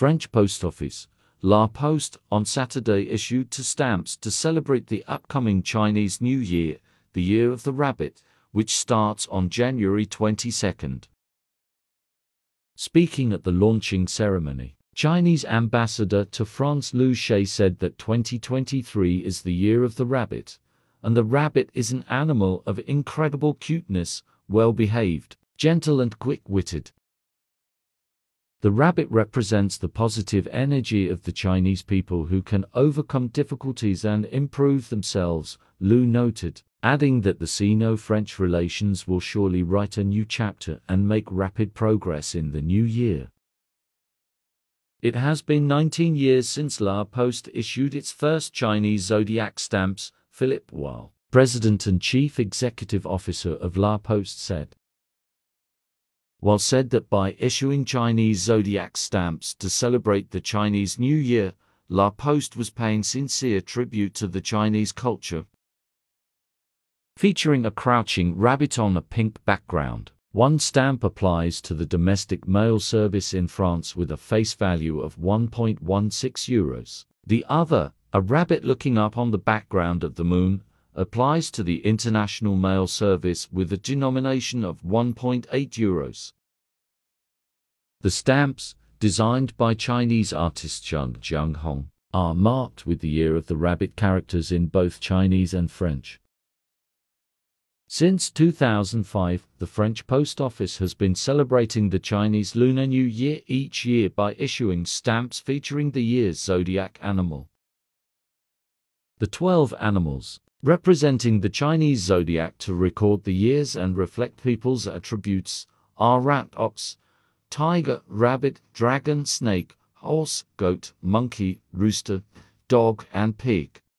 French Post Office, La Poste, on Saturday issued two stamps to celebrate the upcoming Chinese New Year, the Year of the Rabbit, which starts on January 22nd. Speaking at the launching ceremony, Chinese ambassador to France Lu Shaye said that 2023 is the year of the rabbit, and the rabbit is an animal of incredible cuteness, well behaved, gentle, and quick witted. The rabbit represents the positive energy of the Chinese people who can overcome difficulties and improve themselves, Lu noted, adding that the Sino-French relations will surely write a new chapter and make rapid progress in the new year. It has been 19 years since La Poste issued its first Chinese zodiac stamps, Philippe Wahl, president and chief executive officer of La Poste said. Wahl said that by issuing Chinese zodiac stamps to celebrate the Chinese New Year, La Poste was paying sincere tribute to the Chinese culture. Featuring a crouching rabbit on a pink background, one stamp applies to the domestic mail service in France with a face value of 1.16 euros. The other, a rabbit looking up on the background of the moon, applies to the international mail service with a denomination of 1.8 euros. The stamps, designed by Chinese artist Zheng Jianghong, are marked with the year of the rabbit characters in both Chinese and French. Since 2005, the French Post Office has been celebrating the Chinese Lunar New Year each year by issuing stamps featuring the year's zodiac animal. The 12 animals, representing the Chinese zodiac to record the years and reflect people's attributes, are rat, ox, tiger, rabbit, dragon, snake, horse, goat, monkey, rooster, dog, and pig.